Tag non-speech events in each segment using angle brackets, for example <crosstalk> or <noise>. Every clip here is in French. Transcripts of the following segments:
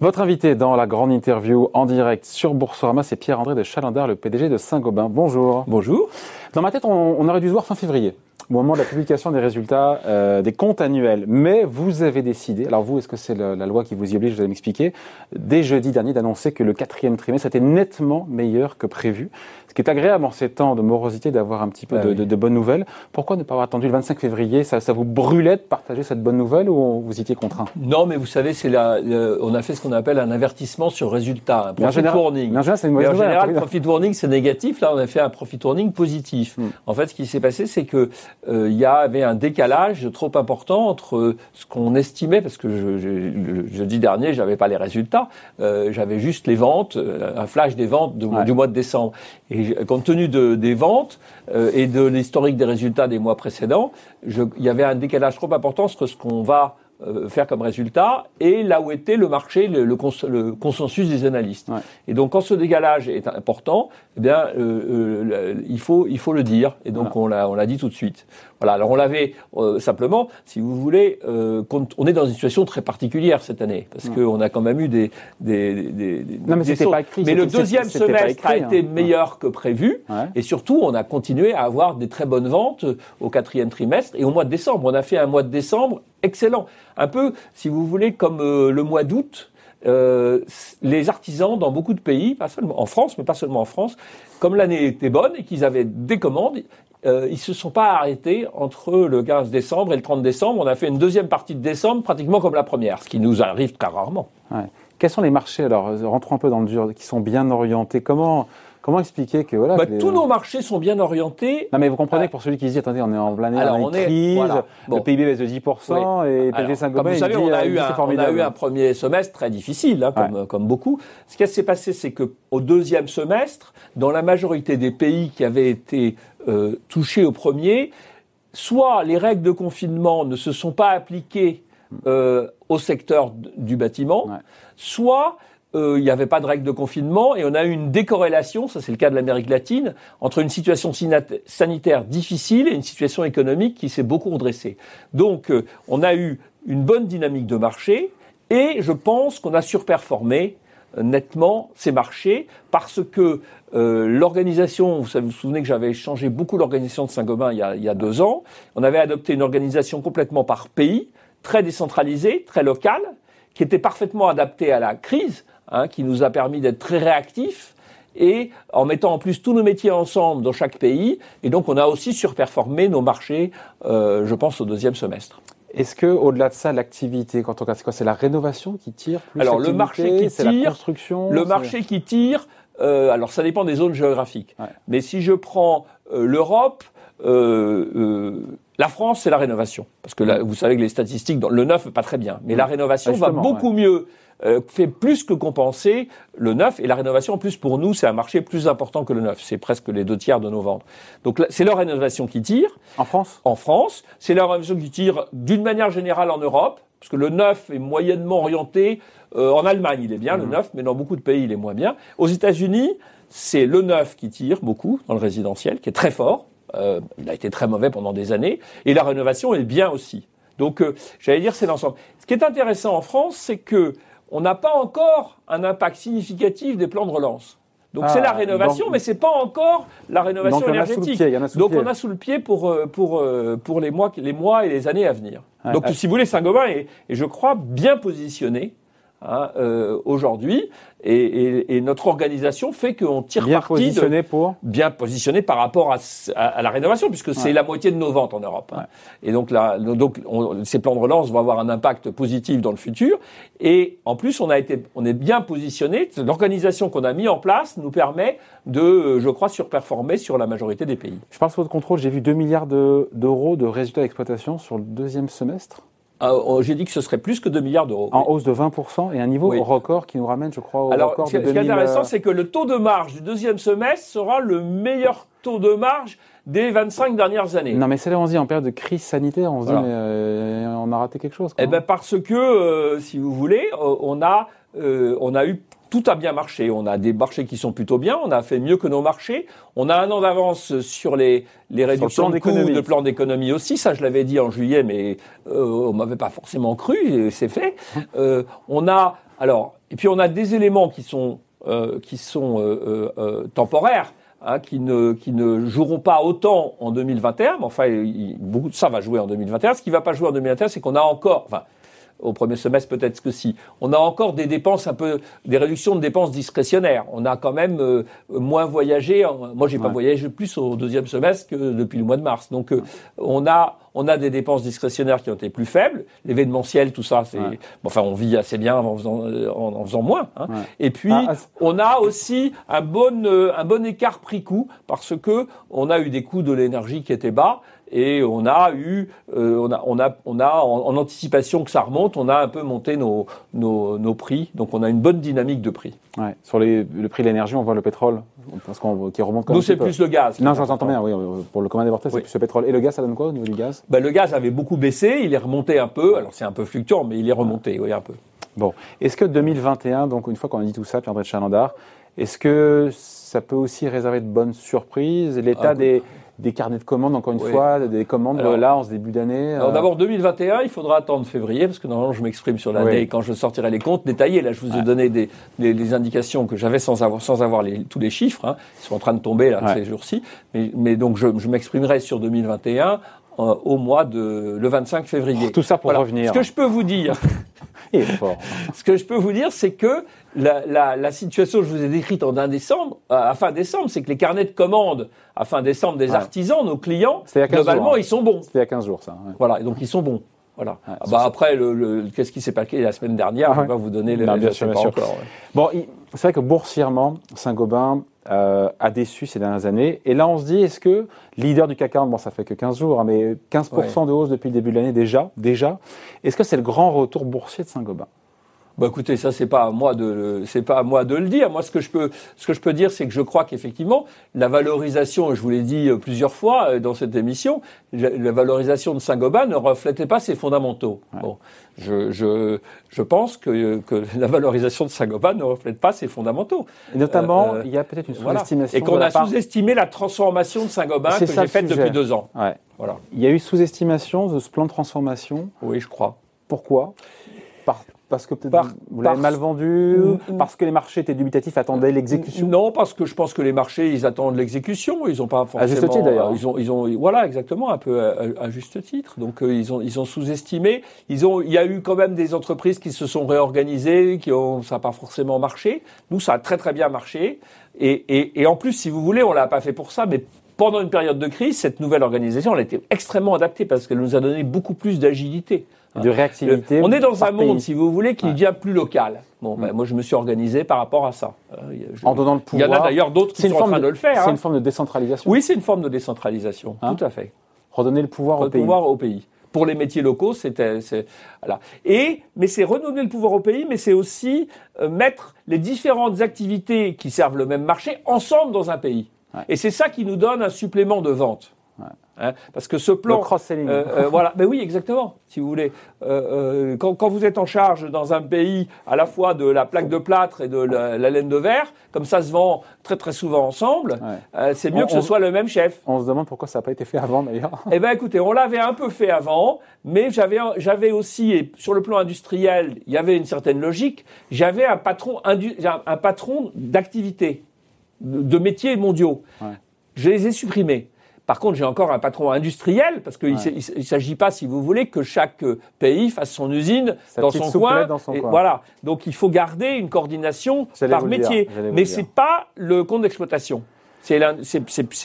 Votre invité dans la grande interview en direct sur Boursorama, c'est Pierre-André de Chalandard, le PDG de Saint-Gobain. Bonjour. Bonjour. Dans ma tête, on, on, aurait dû se voir fin février, au moment de la publication des résultats euh, des comptes annuels. Mais vous avez décidé, alors vous, est-ce que c'est la loi qui vous y oblige, vous allez m'expliquer, dès jeudi dernier d'annoncer que le quatrième trimestre était nettement meilleur que prévu. Ce qui est agréable en ces temps de morosité d'avoir un petit peu Ah de, oui. de- de bonnes nouvelles. Pourquoi ne pas avoir attendu le 25 février? Ça, ça vous brûlait de partager cette bonne nouvelle ou vous étiez contraint? Non, mais vous savez, c'est la, le- on a fait ce qu'on appelle un avertissement sur résultat, un Mais en profit général- warning. mais en général, c'est une Mais mauvaise en nouvelle, général, profit warning, c'est négatif. Là, on a fait un profit warning positif. Hmm. En fait, ce qui s'est passé, c'est que il y avait un décalage trop important entre euh, ce qu'on estimait, parce que je, je- le jeudi dernier, j'avais pas les résultats, euh, j'avais juste les ventes, euh, un flash des ventes de- Ouais. du mois de décembre. Et compte tenu de, des ventes euh, et de l'historique des résultats des mois précédents, je- il y avait un décalage trop important entre ce qu'on va euh, faire comme résultat et là où était le marché, le, le cons- le consensus des analystes. Ouais. Et donc, quand ce décalage est important, eh bien, euh, euh, il faut il faut le dire. Et donc, on l'a on l'a dit tout de suite. Voilà. Alors, on l'avait euh, simplement, si vous voulez, euh, on est dans une situation très particulière cette année parce qu'on a quand même eu des des, des, des- Non, mais c'était pas écrit, Mais le deuxième semestre a écrit, été hein. meilleur que prévu. Ouais. Et surtout, on a continué à avoir des très bonnes ventes euh, au quatrième trimestre et au mois de décembre. On a fait un mois de décembre excellent. Un peu, si vous voulez, comme euh, le mois d'août. euh, les artisans dans beaucoup de pays, pas seulement en France, mais pas seulement en France, comme l'année était bonne et qu'ils avaient des commandes, euh, ils se sont pas arrêtés entre le 15 décembre et le 30 décembre. On a fait une deuxième partie de décembre pratiquement comme la première, ce qui nous arrive très rarement. Quels sont les marchés, alors, rentrons un peu dans le dur, qui sont bien orientés? Comment, comment expliquer que voilà. Bah, que les- tous nos marchés sont bien orientés. Non, mais vous comprenez Ouais. que pour celui qui se dit, attendez, on est en plein Alors, année on est- crise, voilà. Bon. le PIB baisse de 10%, et Alors, Saint-Gobain, vous savez, dit, on a, euh, il eu un, on a eu un premier semestre très difficile, hein, comme, comme beaucoup. Ce qui s'est passé, c'est que au deuxième semestre, dans la majorité des pays qui avaient été euh, touchés au premier, soit les règles de confinement ne se sont pas appliquées euh, au secteur du bâtiment, Ouais. soit euh, il n'y avait pas de règles de confinement et on a eu une décorrélation, ça c'est le cas de l'Amérique latine, entre une situation sanitaire difficile et une situation économique qui s'est beaucoup redressée. Donc euh, on a eu une bonne dynamique de marché et je pense qu'on a surperformé euh, nettement ces marchés parce que l'organisation, vous vous souvenez que j'avais changé beaucoup l'organisation de Saint-Gobain il y a deux ans, on avait adopté une organisation complètement par pays, très décentralisée, très locale, qui était parfaitement adaptée à la crise, hein, qui nous a permis d'être très réactifs et en mettant en plus tous nos métiers ensemble dans chaque pays. Et donc, on a aussi surperformé nos marchés, euh, je pense, au deuxième semestre. Est-ce que, au-delà de ça, l'activité, quand on regarde, c'est quoi? C'est la rénovation qui tire plus Alors, le marché qui c'est la tire, construction? Le marché qui tire, euh, alors ça dépend des zones géographiques. Ouais. Mais si je prends euh, l'Europe, euh, euh, la France, c'est la rénovation. Parce que là, vous savez que les statistiques, dans le neuf, pas très bien. Mais la rénovation Ah, va beaucoup mieux, euh, fait plus que compenser le neuf. Et la rénovation, en plus, pour nous, c'est un marché plus important que le neuf. C'est presque les deux tiers de nos ventes. Donc là, c'est la rénovation qui tire En France? En France. C'est la rénovation qui tire d'une manière générale en Europe, parce que le neuf est moyennement orienté. euh, en Allemagne, il est bien, le neuf, mais dans beaucoup de pays, il est moins bien. Aux États-Unis, c'est le neuf qui tire beaucoup dans le résidentiel, qui est très fort. Euh, il a été très mauvais pendant des années. Et la rénovation est bien aussi. Donc, euh, j'allais dire, c'est l'ensemble. Ce qui est intéressant en France, c'est que on n'a pas encore un impact significatif des plans de relance. Donc Ah, c'est la rénovation, donc- mais c'est pas encore la rénovation Donc, énergétique. pied, Donc pied. on a sous le pied pour euh, pour pour les mois les mois et les années à venir. Ouais, Donc ouais. si vous voulez, Saint-Gobain est, est, je crois bien positionné hein, euh, aujourd'hui et, et, et notre organisation fait qu'on tire Bien parti de positionné pour bien positionné par rapport à, ce- à- à la rénovation, puisque c'est Ouais. la moitié de nos ventes en Europe. hein. Et donc, là, donc on- ces plans de relance vont avoir un impact positif dans le futur. Et en plus, on a été, on est bien positionné. L'organisation qu'on a mis en place nous permet de, je crois, surperformer sur la majorité des pays. Je parle sous votre contrôle, j'ai vu 2 milliards de- d'euros de résultats d'exploitation sur le deuxième semestre, Euh, J'ai dit que ce serait plus que 2 milliards d'euros. en hausse de 20% et un niveau Oui. record qui nous ramène, je crois, au Alors, record ce de qui est 2000. intéressant, euh, c'est que le taux de marge du deuxième semestre sera le meilleur taux de marge des 25 dernières années. Non, mais c'est là, on se dit, en période de crise sanitaire, on se Voilà. dit, mais euh, on a raté quelque chose. quoi. Eh ben parce que, euh, si vous voulez, on a, on a eu tout a bien marché. On a des marchés qui sont plutôt bien. On a fait mieux que nos marchés. On a un an d'avance sur les, les réductions plan de coûts, de plan d'économie aussi. Ça, je l'avais dit en juillet, mais euh, on m'avait pas forcément cru. et C'est fait. <laughs> Euh, on a alors et puis on a des éléments qui sont, qui sont temporaires. Hein, qui, ne, qui ne joueront pas autant en 2021, mais enfin, beaucoup de ça va jouer en 2021. Ce qui ne va pas jouer en 2021, c'est qu'on a encore, enfin, au premier semestre, peut-être que si. On a encore des dépenses un peu, des réductions de dépenses discrétionnaires. On a quand même euh, moins voyagé. Moi, j'ai pas voyagé plus au deuxième semestre que depuis le mois de mars. Donc, euh, on a, on a des dépenses discrétionnaires qui ont été plus faibles. L'événementiel, tout ça, c'est, enfin, on vit assez bien en faisant, en, faisant moins. Hein. Et puis, ah, ah, on a aussi un bon, euh, un bon écart prix-coût parce que on a eu des coûts de l'énergie qui étaient bas et on a eu, euh, on a, on a, on a en, anticipation que ça remonte, on a un peu monté nos, nos, nos prix. Donc on a une bonne dynamique de prix. Ouais. Sur les, le prix de l'énergie, on voit le pétrole parce qu'on qui remonte. Nous c'est plus le gaz. Non, j'entends bien. Oui, pour le commun des mortels, c'est plus le pétrole. Et le gaz, ça donne quoi au niveau du gaz? Ben, le gaz avait beaucoup baissé, il est remonté un peu. Alors c'est un peu fluctuant, mais il est remonté, oui, un peu. Bon, est-ce que 2021, donc une fois qu'on a dit tout ça, Pierre-André Chalandard, est-ce que ça peut aussi réserver de bonnes surprises? L'état ah, des des carnets de commandes, encore une fois, des commandes là en ce début d'année Alors euh. d'abord 2021, il faudra attendre février parce que normalement je m'exprime sur l'année quand je sortirai les comptes détaillés. Là, je vous ai donné des, des, indications que j'avais sans avoir sans avoir les, tous les chiffres. Hein. Ils sont en train de tomber là ces jours-ci. Mais, mais, donc je, je m'exprimerai sur 2021 euh, au mois de le 25 février. Tout ça pour revenir. Ce que je peux vous dire, Il est fort. <laughs> ce que je peux vous dire, c'est que la, la, la, situation que je vous ai décrite en 1 décembre, euh, à fin décembre, c'est que les carnets de commandes à fin décembre des artisans, nos clients, globalement, hein. ils sont bons. C'était il y a 15 jours, ça. Voilà, et donc ils sont bons. Voilà. Ah, bah après, le, le qu'est-ce qui s'est passé la semaine dernière Je vais pas vous donner les. bien sûr, bien sûr. Bon, c'est vrai que boursièrement, Saint-Gobain euh, a déçu ces dernières années. Et là, on se dit, est-ce que leader du CAC 40, bon, ça fait que 15 jours, hein, mais 15% de hausse depuis le début de l'année déjà, déjà. Est-ce que c'est le grand retour boursier de Saint-Gobain? Bah écoutez, ça c'est pas à moi de c'est pas à moi de le dire. Moi ce que je peux ce que je peux dire c'est que je crois qu'effectivement la valorisation, je vous l'ai dit euh, plusieurs fois euh, dans cette émission, la valorisation de Saint-Gobain ne reflétait pas ses fondamentaux. Bon, je, je je pense que que la valorisation de Saint-Gobain ne reflète pas ses fondamentaux. Et notamment, euh, il y a peut-être une sous-estimation. Et qu'on a sous-estimé la transformation de Saint-Gobain que j'ai faite depuis deux ans. Ouais. Voilà. Il y a eu sous-estimation de ce plan de transformation. Oui, je crois. Pourquoi? Parce que peut-être vous l'avez mal vendu, parce que les marchés étaient dubitatifs, attendaient l'exécution. Non, parce que je pense que les marchés, ils attendent l'exécution. Ils ont pas forcément. À juste titre d'ailleurs. Ils ont, ils ont, voilà, exactement, un peu à, juste titre. Donc euh, ils ont, ils ont sous-estimé. Ils ont, il y a eu quand même des entreprises qui se sont réorganisées, qui ont, ça n'a pas forcément marché. Nous, ça a très très bien marché. Et, et, et en plus, si vous voulez, on l'a pas fait pour ça, mais pendant une période de crise, cette nouvelle organisation, elle été extrêmement adaptée parce qu'elle nous a donné beaucoup plus d'agilité de réactivité. On est dans un monde, si vous voulez, qui devient plus local. Bon, ben, mm. moi, je me suis organisé par rapport à ça. Euh, en donnant le pouvoir. Il y en a d'ailleurs d'autres qui sont en train de, le faire. C'est hein. une forme de décentralisation. Oui, c'est une forme de décentralisation, hein tout à fait. Redonner le pouvoir au pays. pouvoir au pays. Pour les métiers locaux, c'était, voilà. Et, mais c'est redonner le pouvoir au pays, mais c'est aussi euh, mettre les différentes activités qui servent le même marché ensemble dans un pays. Et c'est ça qui nous donne un supplément de vente. Hein, parce que ce plan, cross-selling, euh, euh, voilà, mais oui, exactement. Si vous voulez, euh, quand, quand, vous êtes en charge dans un pays à la fois de la plaque de plâtre et de la, laine de verre, comme ça se vend très très souvent ensemble, c'est mieux que ce soit le même chef. On se demande pourquoi ça n'a pas été fait avant d'ailleurs. <laughs> Eh ben, écoutez, on l'avait un peu fait avant, mais j'avais j'avais aussi, et sur le plan industriel, il y avait une certaine logique. J'avais un patron un patron d'activité, de, de métiers mondiaux. Je les ai supprimés. Par contre, j'ai encore un patron industriel, parce qu'il ne s'agit pas, si vous voulez, que chaque pays fasse son usine dans son, coin, Voilà. Donc, il faut garder une coordination par métier. Mais c'est pas le compte d'exploitation. C'est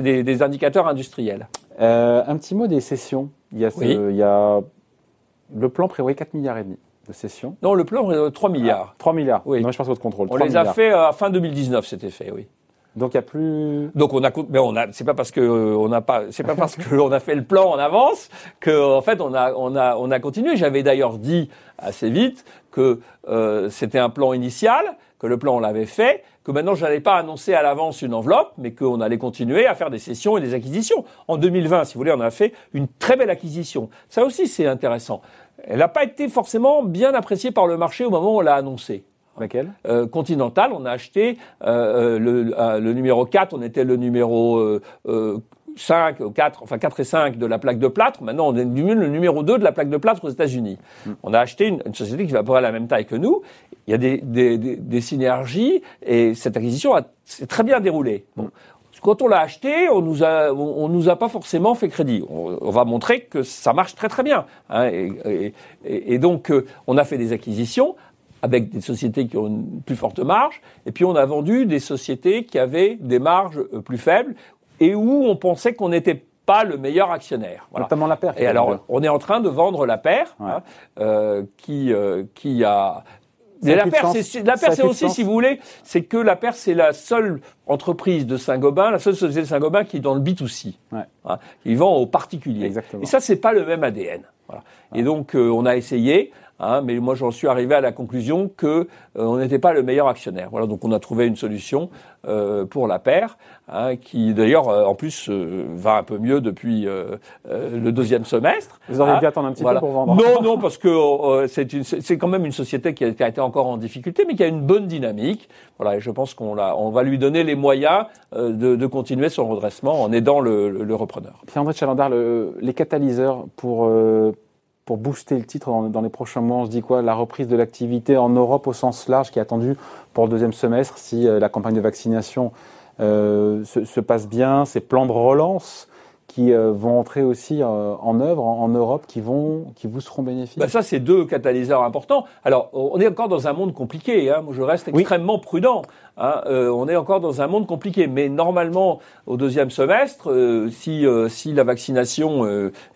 des, des, indicateurs industriels. Euh, un petit mot des sessions. Il y a, il y a le plan prévoit 4 milliards et demi de sessions. Non, le plan 3 milliards. 3 milliards. Oui. Non, je pense votre contrôle. On les a fait à fin 2019, c'était fait, oui. Donc il y a plus. Donc on a, mais on a, c'est pas parce que euh, on n'a pas, c'est pas parce qu'on a fait le plan en avance que en fait on a, on a, on a continué. J'avais d'ailleurs dit assez vite que euh, c'était un plan initial, que le plan on l'avait fait, que maintenant je n'allais pas annoncer à l'avance une enveloppe, mais qu'on allait continuer à faire des sessions et des acquisitions. En 2020, si vous voulez, on a fait une très belle acquisition. Ça aussi c'est intéressant. Elle n'a pas été forcément bien appréciée par le marché au moment où on l'a annoncé. Laquelle euh, Continental, on a acheté euh, euh, le, le, numéro 4, on était le numéro 5, 4, enfin 4 et 5 de la plaque de plâtre. Maintenant, on est le numéro 2 de la plaque de plâtre aux États-Unis. Mm. On a acheté une, société qui va à peu près à la même taille que nous. Il y a des, des, des, synergies et cette acquisition s'est très bien déroulée. Bon. Mm. Quand on l'a acheté, on nous a, on, nous a pas forcément fait crédit. On, va montrer que ça marche très très bien. Hein, et, et, et, donc, euh, on a fait des acquisitions avec des sociétés qui ont une plus forte marge, et puis on a vendu des sociétés qui avaient des marges euh, plus faibles et où on pensait qu'on n'était pas le meilleur actionnaire. Voilà. Notamment la paire. Et alors, on est en train de vendre la paire, hein, euh, qui, euh, qui a mais la paire, c'est, aussi, si vous voulez, c'est que la paire, c'est la seule entreprise de Saint-Gobain, la seule société de Saint-Gobain qui est dans le B2C. Ouais. Hein, qui vend aux particuliers. Exactement. Et ça, c'est pas le même ADN. Voilà. Et donc, euh, on a essayé. Hein, mais moi, j'en suis arrivé à la conclusion que euh, on n'était pas le meilleur actionnaire. Voilà, donc on a trouvé une solution euh, pour la paire, hein, qui d'ailleurs, euh, en plus, va un peu mieux depuis le deuxième semestre. Vous auriez hein, dû attendre un petit peu pour vendre. Non, non, parce que c'est quand même une société qui a, qui a, été encore en difficulté, mais qui a une bonne dynamique. Voilà, et je pense qu'on on va lui donner les moyens de, de, continuer son redressement en aidant le, le, le repreneur. Pierre-André Chalandard, les catalyseurs pour pour booster le titre dans, les prochains mois On se dit quoi? La reprise de l'activité en Europe au sens large qui est attendue pour le deuxième semestre si euh, la campagne de vaccination euh, se, se, passe bien, ces plans de relance qui euh, vont entrer aussi euh, en œuvre en, Europe, qui vont, qui vous seront bénéfiques bah Ça, c'est deux catalyseurs importants. Alors, on est encore dans un monde compliqué. Hein. Moi, je reste extrêmement prudent. Hein. Euh, on est encore dans un monde compliqué, mais normalement, au deuxième semestre, si si la vaccination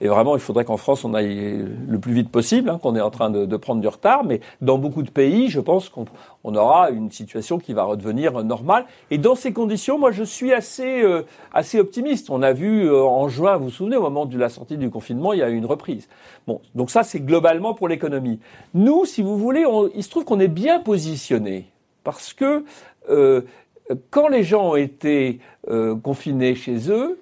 est vraiment, il faudrait qu'en France on aille le plus vite possible, hein, qu'on est en train de, de, prendre du retard. Mais dans beaucoup de pays, je pense qu'on on aura une situation qui va redevenir normale. Et dans ces conditions, moi, je suis assez assez optimiste. On a vu en juin, vous vous souvenez, au moment de la sortie du confinement, il y a eu une reprise. Bon, donc ça, c'est globalement pour l'économie. Nous, si vous voulez, il se trouve qu'on est bien positionné parce que euh, quand les gens ont été euh, confinés chez eux,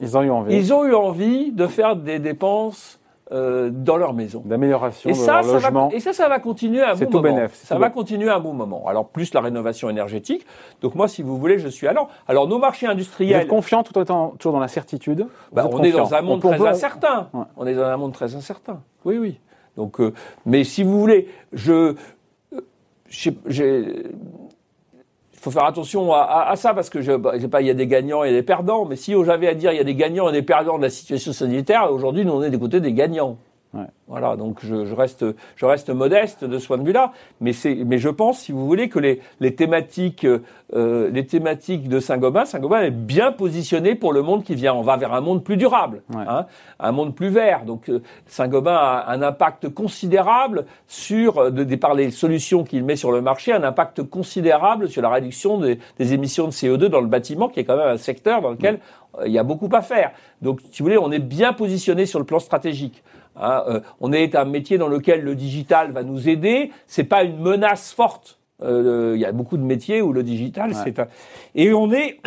ils ont eu envie. Ils ont eu envie de faire des dépenses euh, dans leur maison. D'amélioration de ça, leur logement. et ça, ça va continuer un bon tout moment. Bénéf, ça va continuer un bon moment. Alors plus la rénovation énergétique. Donc moi, si vous voulez, je suis allant. Alors nos marchés industriels. Vous êtes confiant tout autant toujours dans la certitude. Bah, on est dans un monde très incertain. On est dans un monde très incertain. Oui, oui. Donc, euh, mais si vous voulez, je, j'ai il faut faire attention à, à, ça parce que je, bah, sais pas, il y a des gagnants et des perdants, mais si j'avais à dire il y a des gagnants et des perdants de la situation sanitaire, aujourd'hui nous on est des côtés des gagnants. Ouais. Voilà, donc je, je, reste, je reste modeste de ce point de vue-là, mais c'est, mais je pense, si vous voulez, que les, les thématiques, euh, les thématiques de Saint-Gobain, Saint-Gobain est bien positionné pour le monde qui vient. On va vers un monde plus durable, ouais. hein, un monde plus vert. Donc euh, Saint-Gobain a un impact considérable sur, euh, de, de, par les solutions qu'il met sur le marché, un impact considérable sur la réduction des, des, émissions de CO2 dans le bâtiment, qui est quand même un secteur dans lequel euh, il y a beaucoup à faire. Donc, si vous voulez, on est bien positionné sur le plan stratégique. Hein, euh, on est un métier dans lequel le digital va nous aider. C'est pas une menace forte. Euh, il y a beaucoup de métiers où le digital, ouais. c'est un... et on est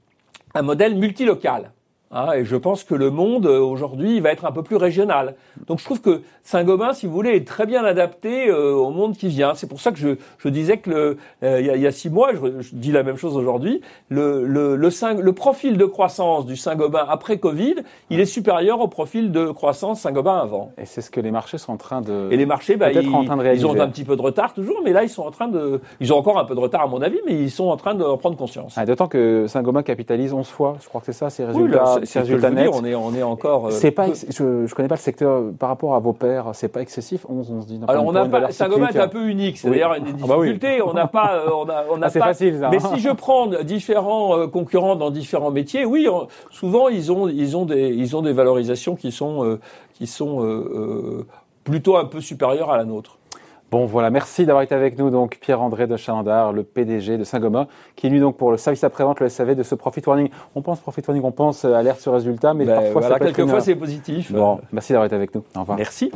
<clears throat> un modèle multilocal. Hein, et je pense que le monde euh, aujourd'hui va être un peu plus régional. Donc je trouve que Saint-Gobain, si vous voulez, est très bien adapté euh, au monde qui vient. C'est pour ça que je, je disais que le, euh, il, y a, il, y a, six mois, je, je dis la même chose aujourd'hui, le, le, le, le, profil de croissance du Saint-Gobain après Covid, il est supérieur au profil de croissance Saint-Gobain avant. Et c'est ce que les marchés sont en train de. Et les marchés, bah, ils, en train de réaliser. ils ont un petit peu de retard toujours, mais là ils sont en train de, ils ont encore un peu de retard à mon avis, mais ils sont en train de prendre conscience. Ah, D'autant que Saint-Gobain capitalise 11 fois, je crois que c'est ça, ces résultats. Oui, On est, on est encore. Euh, c'est pas, je, je connais pas le secteur par rapport à vos pairs. C'est pas excessif. 11, on se dit. Alors on n'a pas. Saint-Gobain est un peu unique. C'est d'ailleurs une des difficultés. Ah bah oui. On n'a pas. Euh, on a, on <laughs> a ah, c'est pas. facile. Ça. Mais si je prends différents euh, concurrents dans différents métiers, oui, souvent ils ont, ils ont des, ils ont des valorisations qui sont, euh, qui sont euh, plutôt un peu supérieures à la nôtre. Bon, voilà, merci d'avoir été avec nous, donc Pierre-André de Chalandard, le PDG de Saint-Gobain, qui est venu donc pour le service après-vente, le SAV de ce Profit Warning. On pense Profit Warning, on pense alerte sur résultat, mais ben, parfois voilà, ça peut quelquefois une... c'est positif. Bon, merci d'avoir été avec nous. Au revoir. Merci.